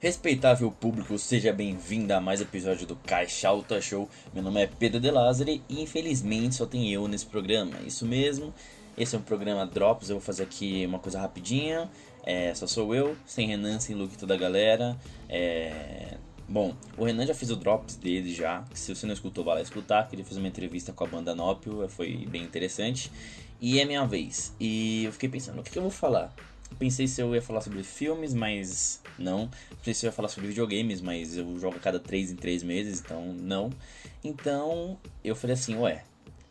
Respeitável público, seja bem-vindo a mais episódio do Caixa Alta Show. Meu nome é Pedro De Lázari e infelizmente só tem eu nesse programa. Isso mesmo, esse é um programa Drops. Eu vou fazer aqui uma coisa rapidinha. É, só sou eu, sem Renan, sem Luke toda a galera. É... Bom, o Renan já fez o Drops dele já. Se você não escutou, vai lá escutar. Que ele fez uma entrevista com a banda Nópio, foi bem interessante. E é minha vez. E eu fiquei pensando, o que, que eu vou falar? Pensei se eu ia falar sobre filmes, mas não. Pensei se eu ia falar sobre videogames, mas eu jogo a cada 3 em 3 meses, então não. Então eu falei assim, ué,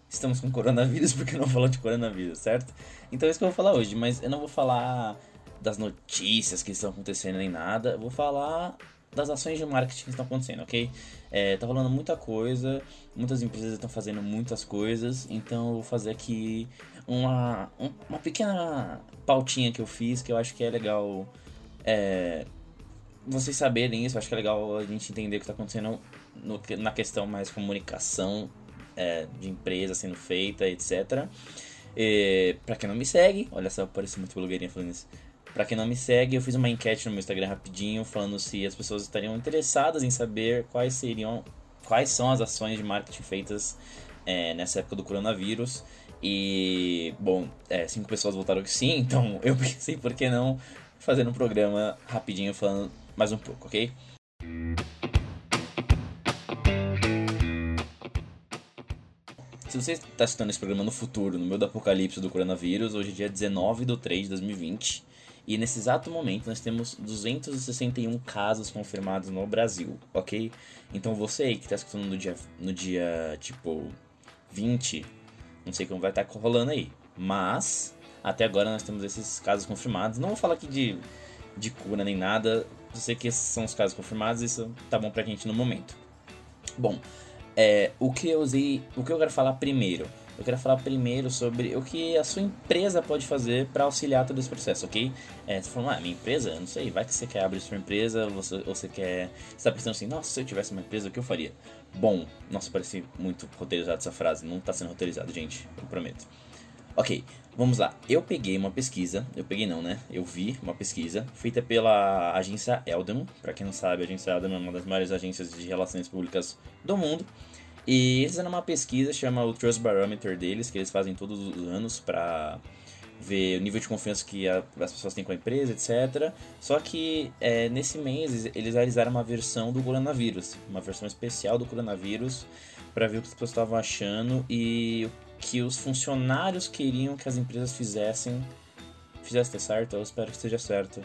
estamos com coronavírus, por que não falar de coronavírus, certo? Então é isso que eu vou falar hoje, mas eu não vou falar das notícias que estão acontecendo nem nada, eu vou falar das ações de marketing que estão acontecendo, ok? É, tá falando muita coisa, muitas empresas estão fazendo muitas coisas, então eu vou fazer aqui uma, uma pequena pautinha que eu fiz que eu acho que é legal é, vocês saberem isso, eu acho que é legal a gente entender o que está acontecendo no, na questão mais comunicação é, de empresa sendo feita, etc. Pra quem não me segue, olha só, parece muito blogueirinha falando isso. Pra quem não me segue, eu fiz uma enquete no meu Instagram rapidinho, falando se as pessoas estariam interessadas em saber quais seriam, quais são as ações de marketing feitas é, nessa época do coronavírus. E, bom, é, cinco pessoas votaram que sim, então eu pensei por que não fazer um programa rapidinho falando mais um pouco, ok? Se você está assistindo esse programa no futuro, no meio do apocalipse do coronavírus, hoje é dia 19 de 3 de 2020, e nesse exato momento nós temos 261 casos confirmados no Brasil, ok? Então você aí que está escutando no dia, no dia tipo 20, não sei como vai estar tá rolando aí, mas até agora nós temos esses casos confirmados. Não vou falar aqui de, de cura nem nada, eu sei que esses são os casos confirmados, isso tá bom pra gente no momento. Bom, é, o que eu usei, o que eu quero falar primeiro eu quero falar primeiro sobre o que a sua empresa pode fazer para auxiliar todo esse processo, ok? É, você falou, ah, minha empresa? Não sei, vai que você quer abrir sua empresa, você, você quer. Você está pensando assim, nossa, se eu tivesse uma empresa, o que eu faria? Bom, nossa, parece muito roteirizado essa frase, não está sendo roteirizado, gente, eu prometo. Ok, vamos lá. Eu peguei uma pesquisa, eu peguei não, né? Eu vi uma pesquisa feita pela agência Eldon. Para quem não sabe, a agência Eldon é uma das maiores agências de relações públicas do mundo. E eles fizeram uma pesquisa, chama o Trust Barometer deles, que eles fazem todos os anos para ver o nível de confiança que a, as pessoas têm com a empresa, etc. Só que é, nesse mês eles realizaram uma versão do coronavírus, uma versão especial do coronavírus, para ver o que as pessoas estavam achando e o que os funcionários queriam que as empresas fizessem. Fizesse certo? Eu espero que esteja certo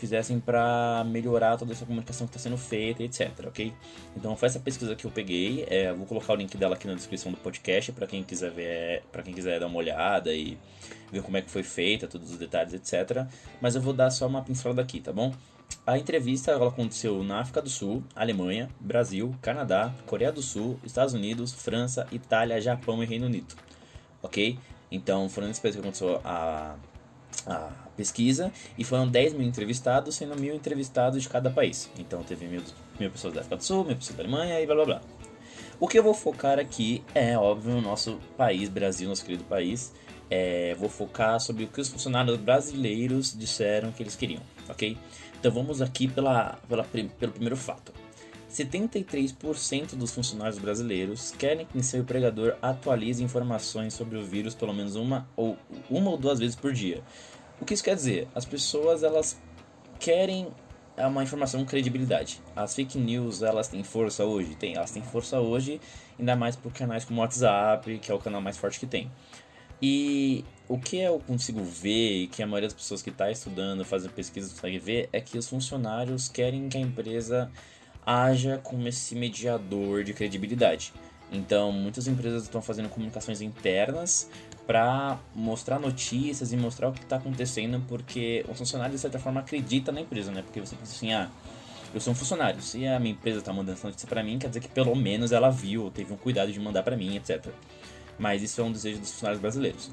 fizessem para melhorar toda essa comunicação que está sendo feita, etc, ok? Então foi essa pesquisa que eu peguei, é, vou colocar o link dela aqui na descrição do podcast para quem quiser ver, para quem quiser dar uma olhada e ver como é que foi feita, todos os detalhes, etc. Mas eu vou dar só uma pincelada aqui, tá bom? A entrevista ela aconteceu na África do Sul, Alemanha, Brasil, Canadá, Coreia do Sul, Estados Unidos, França, Itália, Japão e Reino Unido. Ok? Então foram esses países que aconteceu a, a pesquisa e foram 10 mil entrevistados, sendo mil entrevistados de cada país. Então teve mil, mil pessoas da África do Sul, mil pessoas da Alemanha e blá blá blá. O que eu vou focar aqui é, óbvio, o nosso país, Brasil, nosso querido país. É, vou focar sobre o que os funcionários brasileiros disseram que eles queriam, ok? Então vamos aqui pela, pela, pelo primeiro fato. 73% dos funcionários brasileiros querem que seu empregador atualize informações sobre o vírus pelo menos uma ou, uma ou duas vezes por dia. O que isso quer dizer? As pessoas elas querem uma informação com credibilidade. As fake news elas têm força hoje? Tem, elas têm força hoje, ainda mais por canais como o WhatsApp, que é o canal mais forte que tem. E o que eu consigo ver, e que a maioria das pessoas que está estudando, fazendo pesquisa consegue ver, é que os funcionários querem que a empresa haja como esse mediador de credibilidade. Então, muitas empresas estão fazendo comunicações internas para mostrar notícias e mostrar o que está acontecendo, porque o funcionário, de certa forma, acredita na empresa, né? Porque você pensa assim, ah, eu sou um funcionário, se a minha empresa está mandando essa notícia para mim, quer dizer que pelo menos ela viu, teve um cuidado de mandar para mim, etc. Mas isso é um desejo dos funcionários brasileiros.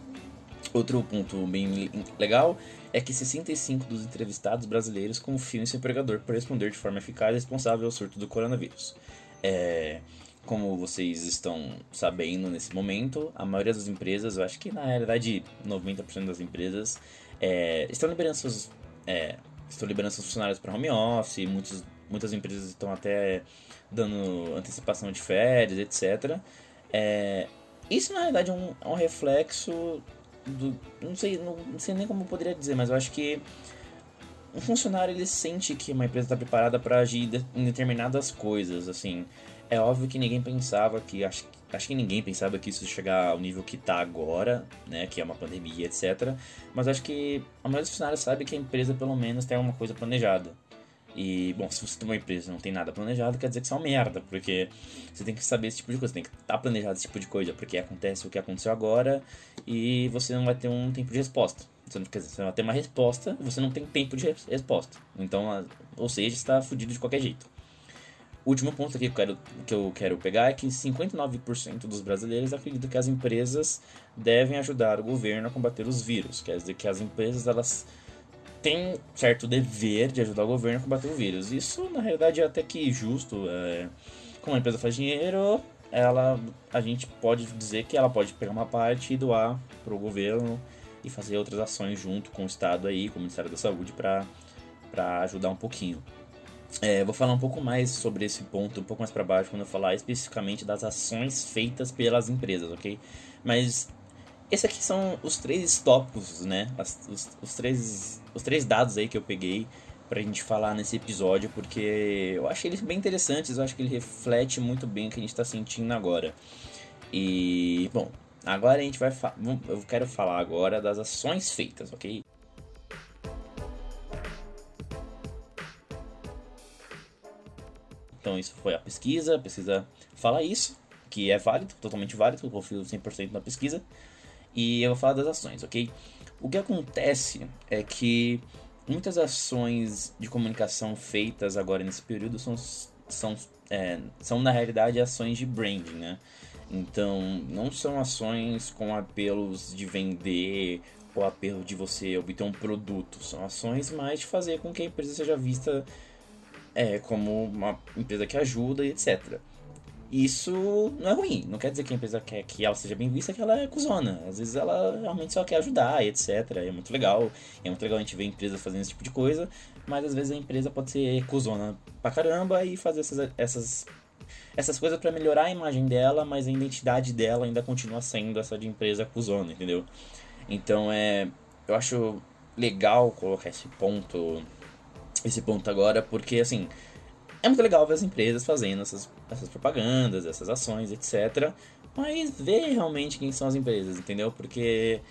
Outro ponto bem legal é que 65 dos entrevistados brasileiros confiam em seu empregador para responder de forma eficaz e responsável ao surto do coronavírus. É, como vocês estão sabendo nesse momento, a maioria das empresas, eu acho que na realidade 90% das empresas, é, estão liberando seus é, estão liberando seus funcionários para home office, muitos, muitas empresas estão até dando antecipação de férias, etc. É, isso na realidade é um, é um reflexo do. Não sei, não, não, sei nem como eu poderia dizer, mas eu acho que um funcionário ele sente que uma empresa está preparada para agir em determinadas coisas, assim. É óbvio que ninguém pensava que acho, acho que ninguém pensava que isso ia chegar ao nível que está agora, né, que é uma pandemia, etc. Mas acho que a maioria dos funcionários sabe que a empresa pelo menos tem alguma coisa planejada. E, bom, se você tem uma empresa e não tem nada planejado, quer dizer que você é uma merda, porque você tem que saber esse tipo de coisa, tem que estar tá planejado esse tipo de coisa, porque acontece o que aconteceu agora e você não vai ter um tempo de resposta. Você, não, quer dizer, você vai ter uma resposta e você não tem tempo de resposta. Então, ou seja, está fudido de qualquer jeito. O último ponto aqui que eu quero, que eu quero pegar é que 59% dos brasileiros acreditam que as empresas devem ajudar o governo a combater os vírus. Quer dizer que as empresas elas tem certo dever de ajudar o governo a combater o vírus. Isso, na realidade, é até que justo. É, como a empresa faz dinheiro, ela, a gente pode dizer que ela pode pegar uma parte e doar para o governo e fazer outras ações junto com o Estado aí, com o Ministério da Saúde, para ajudar um pouquinho. É, vou falar um pouco mais sobre esse ponto, um pouco mais para baixo, quando eu falar especificamente das ações feitas pelas empresas, ok? Mas esses aqui são os três tópicos, né? As, os, os, três, os três dados aí que eu peguei pra gente falar nesse episódio, porque eu achei eles bem interessantes, eu acho que ele reflete muito bem o que a gente tá sentindo agora. E, bom, agora a gente vai. Eu quero falar agora das ações feitas, ok? Então, isso foi a pesquisa. A pesquisa fala isso, que é válido, totalmente válido, eu confio 100% na pesquisa e eu vou falar das ações, ok? O que acontece é que muitas ações de comunicação feitas agora nesse período são, são, é, são na realidade ações de branding, né? Então, não são ações com apelos de vender ou apelo de você obter um produto. São ações mais de fazer com que a empresa seja vista é, como uma empresa que ajuda e etc isso não é ruim. Não quer dizer que a empresa quer que ela seja bem vista, que ela é cuzona. Às vezes ela realmente só quer ajudar e etc. É muito legal. É muito legal a gente ver empresas fazendo esse tipo de coisa, mas às vezes a empresa pode ser cuzona pra caramba e fazer essas, essas, essas coisas para melhorar a imagem dela, mas a identidade dela ainda continua sendo essa de empresa cuzona, entendeu? Então é. Eu acho legal colocar esse ponto. Esse ponto agora, porque assim é muito legal ver as empresas fazendo essas, essas propagandas, essas ações, etc. Mas ver realmente quem são as empresas, entendeu? Porque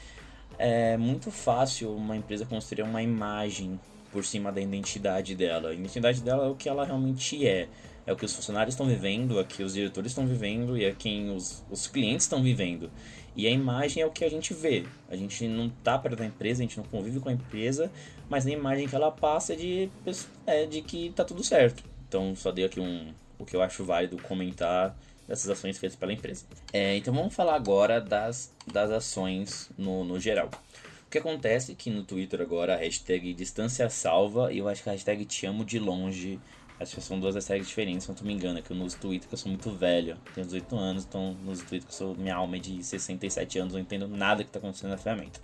é muito fácil uma empresa construir uma imagem por cima da identidade dela. A identidade dela é o que ela realmente é. É o que os funcionários estão vivendo, é o que os diretores estão vivendo e é quem os, os clientes estão vivendo. E a imagem é o que a gente vê. A gente não tá perto da empresa, a gente não convive com a empresa, mas a imagem que ela passa é de, é de que tá tudo certo. Então, só dei aqui um, o que eu acho válido comentar dessas ações feitas pela empresa. É, então, vamos falar agora das, das ações no, no geral. O que acontece é que no Twitter agora a hashtag distância salva e eu acho que a hashtag te amo de longe. Acho que são duas hashtags diferentes, se não me engano, é que eu uso Twitter que eu sou muito velho, tenho 18 anos, então no Twitter que eu sou, minha alma é de 67 anos, não entendo nada que está acontecendo na ferramenta.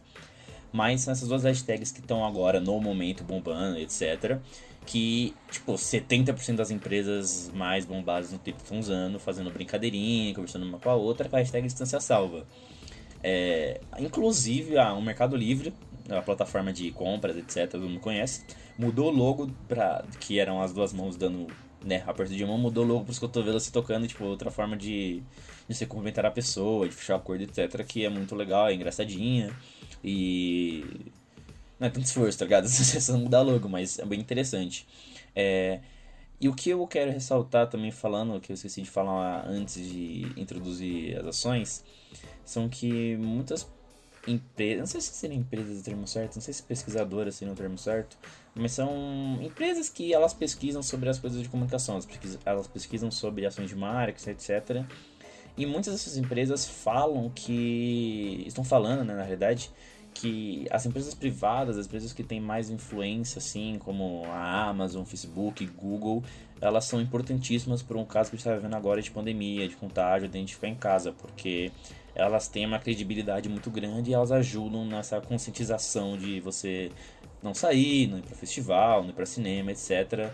Mas são essas duas hashtags que estão agora no momento bombando, etc que, tipo, 70% das empresas mais bombadas no Twitter estão usando, fazendo brincadeirinha, conversando uma com a outra, com a hashtag distância salva. É, inclusive, o Mercado Livre, a plataforma de compras, etc., todo mundo conhece, mudou o logo para que eram as duas mãos dando, né, aperto de mão, mudou o logo para os cotovelos se tocando, tipo, outra forma de, de você cumprimentar a pessoa, de fechar o acordo, etc., que é muito legal, é engraçadinha. E não é tanto esforço, tá ligado? Você só mudar logo, mas é bem interessante. É, e o que eu quero ressaltar também falando, que eu esqueci de falar antes de introduzir as ações, são que muitas empresas, não sei se seriam empresas o termo certo, não sei se pesquisadoras seriam o termo certo, mas são empresas que elas pesquisam sobre as coisas de comunicação, elas pesquisam, elas pesquisam sobre ações de marketing, etc. E muitas dessas empresas falam que, estão falando, né, na realidade, que as empresas privadas, as empresas que têm mais influência, assim, como a Amazon, Facebook, Google, elas são importantíssimas por um caso que a gente está vivendo agora de pandemia, de contágio, de a gente ficar em casa, porque elas têm uma credibilidade muito grande e elas ajudam nessa conscientização de você não sair, não ir para festival, não ir para cinema, etc.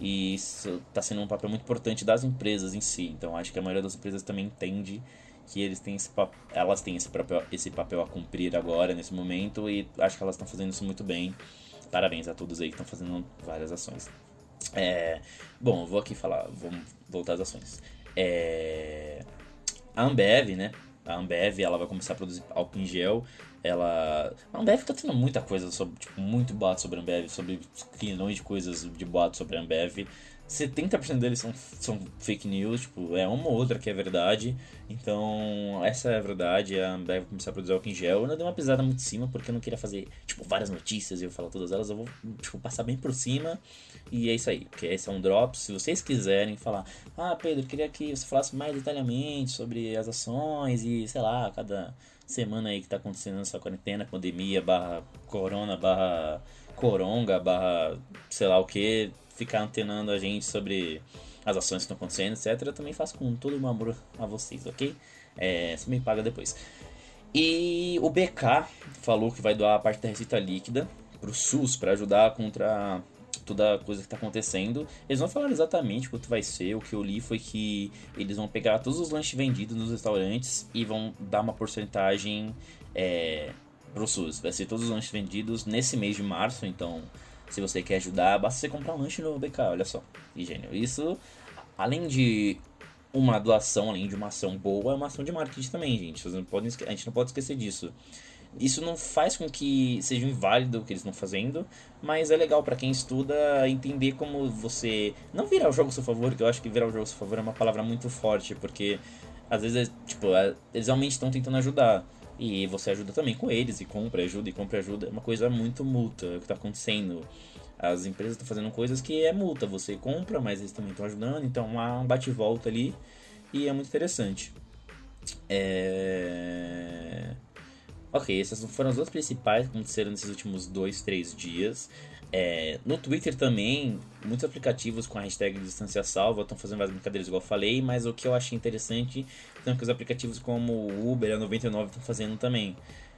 E isso está sendo um papel muito importante das empresas em si. Então acho que a maioria das empresas também entende que eles têm esse elas têm esse papel, esse papel a cumprir agora, nesse momento, e acho que elas estão fazendo isso muito bem. Parabéns a todos aí que estão fazendo várias ações. É, bom, vou aqui falar, vamos voltar às ações. É, a Ambev, né? A Ambev ela vai começar a produzir álcool em gel. Ela. A Ambev tá tendo muita coisa sobre. Tipo, muito boato sobre a Ambev, sobre milhões de coisas de boato sobre a Ambev. 70% deles são, são fake news, tipo, é uma ou outra que é verdade. Então, essa é a verdade. A Ambev começar a produzir álcool em gel. Eu não dei uma pisada muito em cima, porque eu não queria fazer, tipo, várias notícias e eu falar todas elas. Eu vou, tipo, passar bem por cima. E é isso aí, porque esse é um drop. Se vocês quiserem falar, ah, Pedro, queria que você falasse mais detalhadamente sobre as ações e, sei lá, cada semana aí que tá acontecendo nessa quarentena, pandemia, barra corona, barra coronga, barra sei lá o que ficar antenando a gente sobre as ações que estão acontecendo, etc. Eu também faço com todo o meu amor a vocês, ok? É, você me paga depois. E o BK falou que vai doar a parte da receita líquida para o SUS para ajudar contra toda a coisa que está acontecendo. Eles não falaram exatamente quanto vai ser. O que eu li foi que eles vão pegar todos os lanches vendidos nos restaurantes e vão dar uma porcentagem é, para o SUS. Vai ser todos os lanches vendidos nesse mês de março, então se você quer ajudar, basta você comprar um lanche no BK, olha só. E gênio. Isso, além de uma doação, além de uma ação boa, é uma ação de marketing também, gente. Vocês não podem, a gente não pode esquecer disso. Isso não faz com que seja inválido o que eles estão fazendo, mas é legal para quem estuda entender como você não virar o jogo a seu favor, que eu acho que virar o jogo a seu favor é uma palavra muito forte, porque às vezes, é, tipo, é, eles realmente estão tentando ajudar. E você ajuda também com eles, e compra ajuda, e compra ajuda. É uma coisa muito multa o que está acontecendo. As empresas estão fazendo coisas que é multa. Você compra, mas eles também estão ajudando. Então há um bate-volta ali. E é muito interessante. É... Ok, essas foram as duas principais que aconteceram nesses últimos dois, três dias. É, no Twitter também, muitos aplicativos com a hashtag distância salva estão fazendo várias brincadeiras, igual eu falei, mas o que eu achei interessante são que os aplicativos como o Uber a 99 estão fazendo também.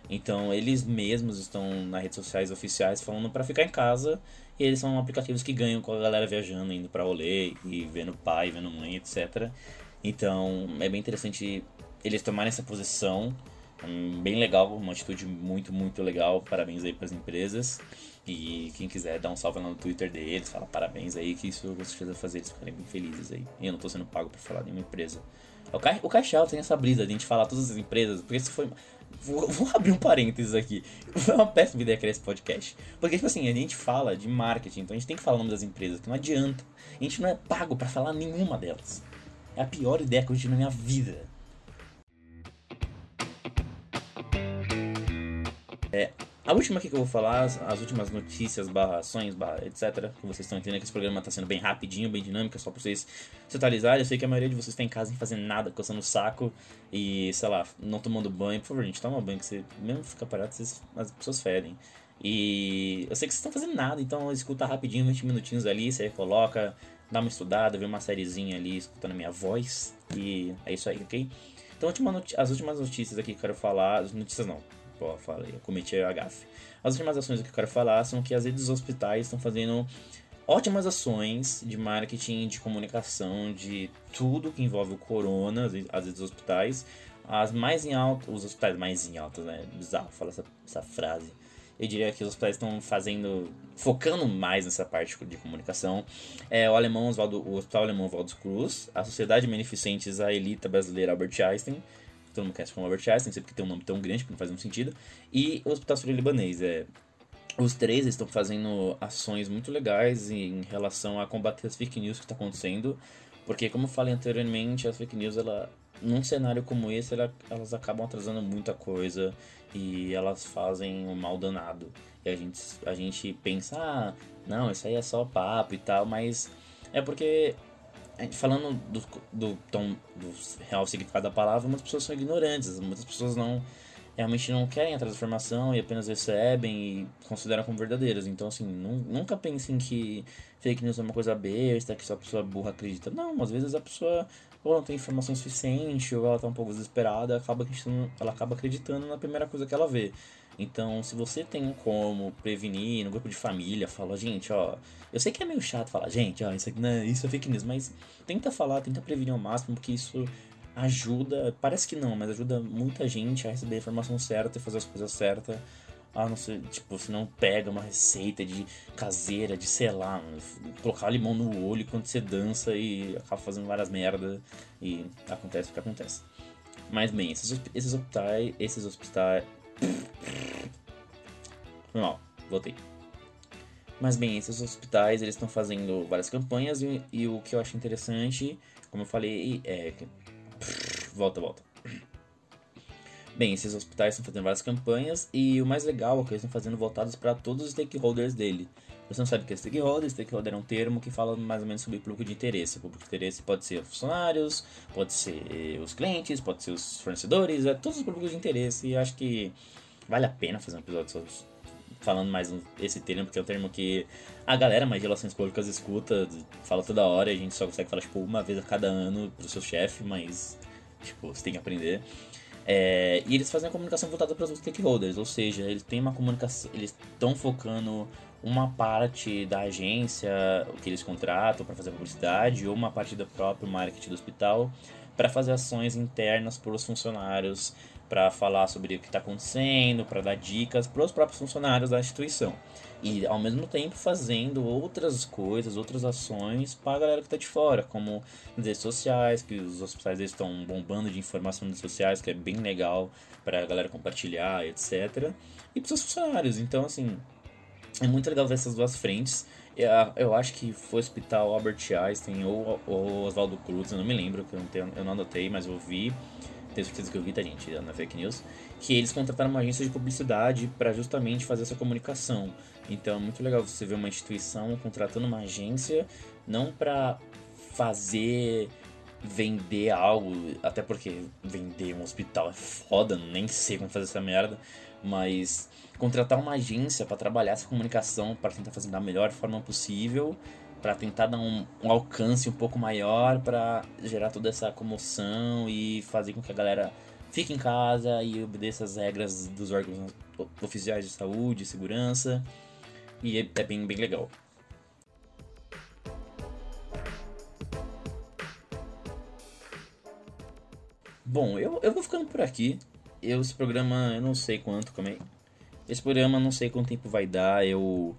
Então, eles mesmos estão nas redes sociais oficiais falando para ficar em casa, e eles são aplicativos que ganham com a galera viajando, indo para rolê, e vendo pai, vendo mãe, etc. Então, é bem interessante eles tomarem essa posição. Bem legal, uma atitude muito, muito legal. Parabéns aí para as empresas. E quem quiser dar um salve lá no Twitter deles, fala parabéns aí, que isso com certeza fazer eles ficarem bem felizes aí. Eu não tô sendo pago pra falar nenhuma empresa. O, Ca... o Caixal tem essa brisa de a gente falar todas as empresas, porque isso foi. Vou, vou, abrir um parênteses aqui. Foi uma péssima ideia criar esse podcast. Porque, tipo assim, a gente fala de marketing, então a gente tem que falar o nome das empresas, que não adianta. A gente não é pago para falar nenhuma delas. É a pior ideia que eu tive na minha vida. É, a última aqui que eu vou falar, as últimas notícias, barra ações, barra etc. Que vocês estão entendendo que esse programa está sendo bem rapidinho, bem dinâmico, só para vocês se atualizarem. Eu sei que a maioria de vocês está em casa sem fazer nada, coçando o saco e, sei lá, não tomando banho. Por favor, gente, toma banho, que você mesmo fica parado, vocês, as pessoas fedem. E eu sei que vocês estão fazendo nada, então escuta rapidinho, 20 minutinhos ali, você coloca, dá uma estudada, vê uma sériezinha ali, escutando a minha voz. E é isso aí, ok? Então, as últimas notícias aqui que eu quero falar, as notícias não, Pô, falei, eu cometi a gafe. As últimas ações que eu quero falar são que as redes hospitais estão fazendo ótimas ações de marketing, de comunicação, de tudo que envolve o corona, as redes hospitais. As mais em alto, os hospitais mais em alta, né? Bizarro falar essa, essa frase. Eu diria que os hospitais estão fazendo, focando mais nessa parte de comunicação. É o alemão Oswaldo, o Hospital Alemão Oswaldo Cruz, a Sociedade Beneficentes a Elita Brasileira Albert Einstein, todo mundo conhece como Albert Einstein, não sei porque tem um nome tão grande, porque não faz nenhum sentido. E o Hospital Sírio-Libanês. É, os três estão fazendo ações muito legais em relação a combater as fake news que está acontecendo. Porque, como eu falei anteriormente, as fake news, ela, num cenário como esse, ela, elas acabam atrasando muita coisa e elas fazem um mal danado. E a gente, a gente pensa, ah, não, isso aí é só papo e tal, mas é porque falando do, do tom do real significado da palavra, muitas pessoas são ignorantes, muitas pessoas não realmente não querem a transformação e apenas recebem e consideram como verdadeiras. Então, assim, nunca pensem que fake news é uma coisa besta, que só a pessoa burra acredita. Não, às vezes a pessoa ou não tem informação suficiente, ou ela tá um pouco desesperada, acaba ela acaba acreditando na primeira coisa que ela vê. Então, se você tem como prevenir no grupo de família, fala, gente, ó, eu sei que é meio chato falar, gente, ó, isso, aqui, né, isso é fake news, mas tenta falar, tenta prevenir ao máximo, porque isso ajuda, parece que não, mas ajuda muita gente a receber a informação certa e fazer as coisas certas. Ah, não sei, tipo, se não pega uma receita de caseira, de sei lá, colocar limão no olho quando você dança e acaba fazendo várias merdas e acontece o que acontece. Mas bem, esses, esses hospitais, esses hospitais, foi mal, voltei. Mas bem, esses hospitais eles estão fazendo várias campanhas e, e, o que eu acho interessante, como eu falei, é. Volta, volta. Bem, esses hospitais estão fazendo várias campanhas e o mais legal é que eles estão fazendo voltados para todos os stakeholders dele. Você não sabe o que é stakeholder, stakeholder é um termo que fala mais ou menos sobre público de interesse. O público de interesse pode ser funcionários, pode ser os clientes, pode ser os fornecedores, é todos os públicos de interesse. E acho que vale a pena fazer um episódio sobre, falando mais esse termo, porque é um termo que a galera mais de relações públicas escuta, fala toda hora, e a gente só consegue falar tipo uma vez a cada ano pro seu chefe, mas tipo, você tem que aprender. É, e eles fazem a comunicação voltada para os stakeholders, ou seja, eles têm uma comunicação, eles estão focando uma parte da agência que eles contratam para fazer publicidade ou uma parte do próprio marketing do hospital para fazer ações internas para os funcionários, para falar sobre o que está acontecendo, para dar dicas para os próprios funcionários da instituição. E ao mesmo tempo fazendo outras coisas, outras ações para a galera que está de fora, como redes sociais, que os hospitais estão bombando de informação nas redes sociais, que é bem legal para a galera compartilhar, etc. E para os funcionários. Então, assim, é muito legal ver essas duas frentes. Eu acho que foi o Hospital Albert Einstein ou, Oswaldo Cruz, eu não me lembro, eu não, eu não anotei, mas eu vi, tenho certeza que eu vi, tá, gente, na fake news, que eles contrataram uma agência de publicidade para justamente fazer essa comunicação. Então é muito legal você ver uma instituição contratando uma agência, não para fazer vender algo, até porque vender um hospital é foda, nem sei como fazer essa merda, mas contratar uma agência para trabalhar essa comunicação, para tentar fazer da melhor forma possível, para tentar dar um, um, alcance um pouco maior, para gerar toda essa comoção e fazer com que a galera fique em casa e obedeça as regras dos órgãos oficiais de saúde, segurança. E é, é bem, bem legal. Bom, eu, eu vou ficando por aqui. Eu, esse programa, eu não sei quanto, é, esse programa não sei quanto tempo vai dar. Eu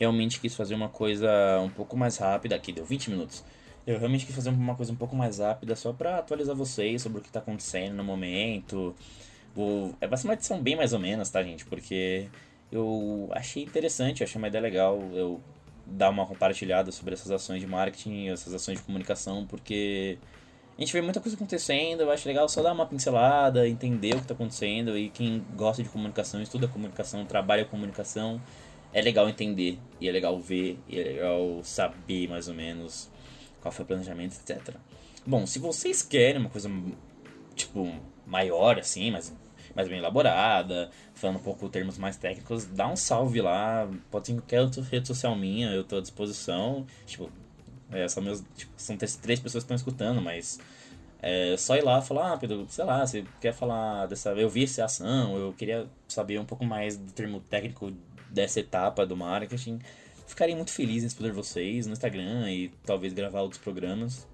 realmente quis fazer uma coisa um pouco mais rápida. Aqui deu 20 minutos. Eu realmente quis fazer uma coisa um pouco mais rápida só para atualizar vocês sobre o que está acontecendo no momento. O... É, vai ser uma edição bem mais ou menos, tá, gente? Porque eu achei interessante, achei uma ideia legal eu dar uma compartilhada sobre essas ações de marketing, essas ações de comunicação, porque a gente vê muita coisa acontecendo, eu acho legal só dar uma pincelada, entender o que está acontecendo e quem gosta de comunicação, estuda comunicação, trabalha comunicação, é legal entender e é legal ver e é legal saber mais ou menos qual foi o planejamento, etc. Bom, se vocês querem uma coisa tipo maior assim, mas mais bem elaborada, falando um pouco termos mais técnicos, dá um salve lá, pode ser em qualquer outra rede social minha, eu estou à disposição. Tipo, é, são, meus, tipo, são três pessoas que estão escutando, mas é só ir lá e falar, ah, Pedro, sei lá, você quer falar dessa. Eu vi essa ação, eu queria saber um pouco mais do termo técnico dessa etapa do marketing. Ficarei muito feliz em responder vocês no Instagram e talvez gravar outros programas.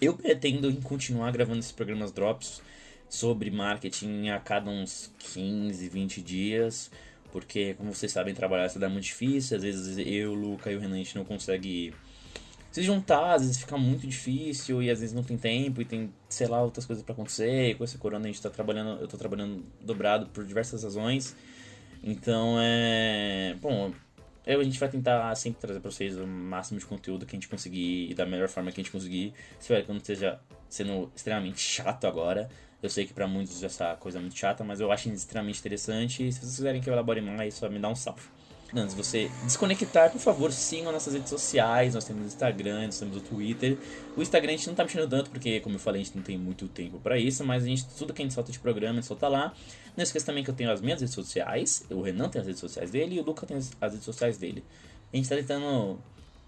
Eu pretendo continuar gravando esses programas drops sobre marketing a cada uns 15, 20 dias, porque, como vocês sabem, trabalhar isso dá muito difícil. Às vezes eu, o Luca e o Renan a gente não consegue se juntar, às vezes fica muito difícil e às vezes não tem tempo e tem, sei lá, outras coisas para acontecer. Com esse corona a gente tá trabalhando, eu tô trabalhando dobrado por diversas razões. Então é. Bom, eu, a gente vai tentar sempre trazer pra vocês o máximo de conteúdo que a gente conseguir e da melhor forma que a gente conseguir. Espero que não esteja sendo extremamente chato agora. Eu sei que para muitos essa coisa é muito chata, mas eu acho extremamente interessante. Se vocês quiserem que eu elabore mais, só me dá um salve. Antes de você desconectar, por favor, sigam nossas redes sociais. Nós temos o Instagram, nós temos o Twitter. O Instagram a gente não tá mexendo tanto, porque, como eu falei, a gente não tem muito tempo para isso. Mas a gente, tudo que a gente solta de programa, a gente solta lá. Não esqueça também que eu tenho as minhas redes sociais. O Renan tem as redes sociais dele e o Luca tem as, redes sociais dele. A gente tá tentando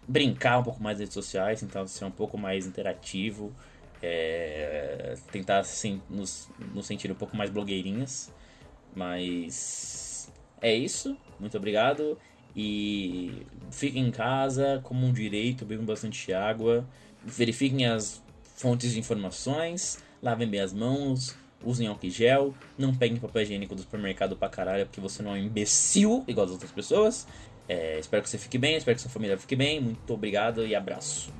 brincar um pouco mais nas redes sociais, tentar ser um pouco mais interativo. É, tentar assim, nos, nos sentir um pouco mais blogueirinhas. Mas é isso. Muito obrigado. E fiquem em casa, comam direito, bebam bastante água, verifiquem as fontes de informações, lavem bem as mãos, usem álcool gel, não peguem papel higiênico do supermercado pra caralho, porque você não é um imbecil igual as outras pessoas. É, espero que você fique bem, espero que sua família fique bem. Muito obrigado e abraço.